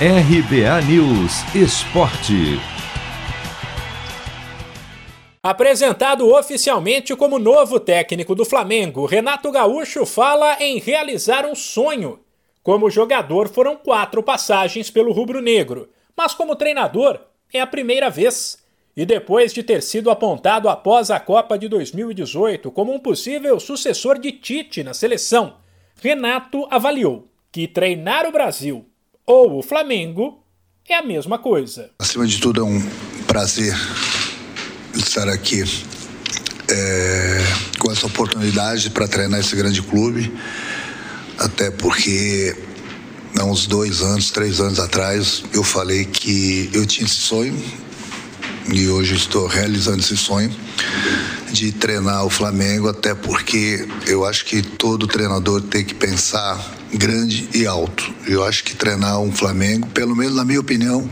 RBA News Esporte. Apresentado oficialmente como novo técnico do Flamengo, Renato Gaúcho fala em realizar um sonho. Como jogador, foram quatro passagens pelo rubro-negro, mas como treinador, é a primeira vez. E depois de ter sido apontado após a Copa de 2018 como um possível sucessor de Tite na seleção, Renato avaliou que treinar o Brasil ou o Flamengo é a mesma coisa. Acima de tudo, é um prazer estar aqui é, com essa oportunidade para treinar esse grande clube, até porque há uns dois anos, três anos atrás, eu falei que eu tinha esse sonho e hoje estou realizando esse sonho de treinar o Flamengo, até porque eu acho que todo treinador tem que pensar grande e alto. Eu acho que treinar um Flamengo, pelo menos na minha opinião,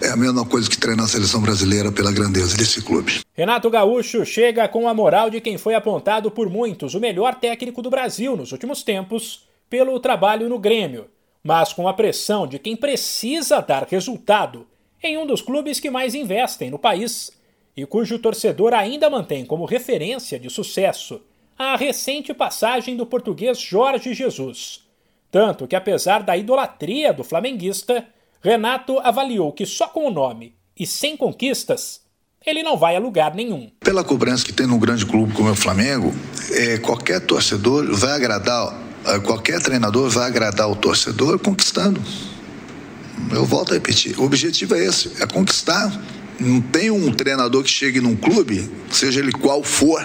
é a mesma coisa que treinar a seleção brasileira pela grandeza desse clube. Renato Gaúcho chega com a moral de quem foi apontado por muitos o melhor técnico do Brasil nos últimos tempos pelo trabalho no Grêmio, mas com a pressão de quem precisa dar resultado em um dos clubes que mais investem no país e cujo torcedor ainda mantém como referência de sucesso a recente passagem do português Jorge Jesus. Tanto que, apesar da idolatria do flamenguista, Renato avaliou que só com o nome e sem conquistas ele não vai a lugar nenhum. Pela cobrança que tem num grande clube como é o Flamengo, é, qualquer torcedor vai agradar, é, qualquer treinador vai agradar o torcedor conquistando. Eu volto a repetir, o objetivo é esse, é conquistar. Não tem um treinador que chegue num clube, seja ele qual for,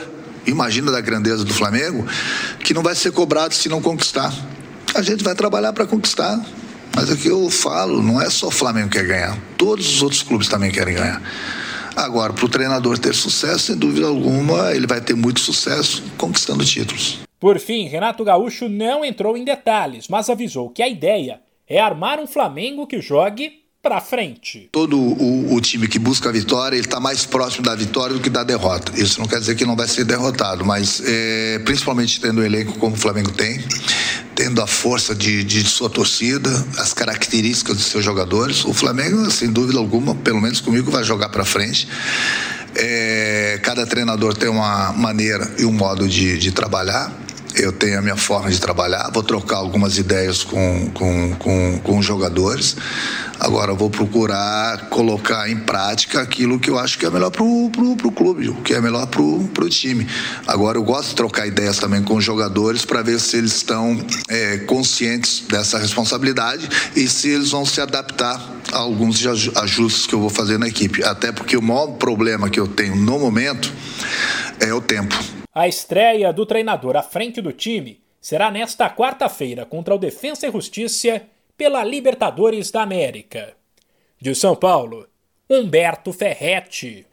imagina da grandeza do Flamengo, que não vai ser cobrado se não conquistar. A gente vai trabalhar para conquistar. Mas o que eu falo, não é só o Flamengo que quer ganhar, todos os outros clubes também querem ganhar. Agora, para o treinador ter sucesso, sem dúvida alguma, ele vai ter muito sucesso conquistando títulos. Por fim, Renato Gaúcho não entrou em detalhes, mas avisou que a ideia é armar um Flamengo que jogue para frente. Todo o, o, time que busca a vitória, ele está mais próximo da vitória do que da derrota. Isso não quer dizer que não vai ser derrotado, mas é, principalmente tendo o elenco como o Flamengo tem, tendo a força de, de sua torcida, as características dos seus jogadores, o Flamengo, sem dúvida alguma, pelo menos comigo, vai jogar para frente. É, cada treinador tem uma maneira e um modo de, de trabalhar eu tenho a minha forma de trabalhar, vou trocar algumas ideias com, com, com, com os jogadores. Agora vou procurar colocar em prática aquilo que eu acho que é melhor pro, pro clube, o que é melhor pro, pro time. Agora eu gosto de trocar ideias também com os jogadores para ver se eles estão é, conscientes dessa responsabilidade e se eles vão se adaptar a alguns ajustes que eu vou fazer na equipe. Até porque o maior problema que eu tenho no momento é o tempo. A estreia do treinador à frente do time será nesta quarta-feira contra o Defensa e Justiça pela Libertadores da América. De São Paulo, Humberto Ferretti.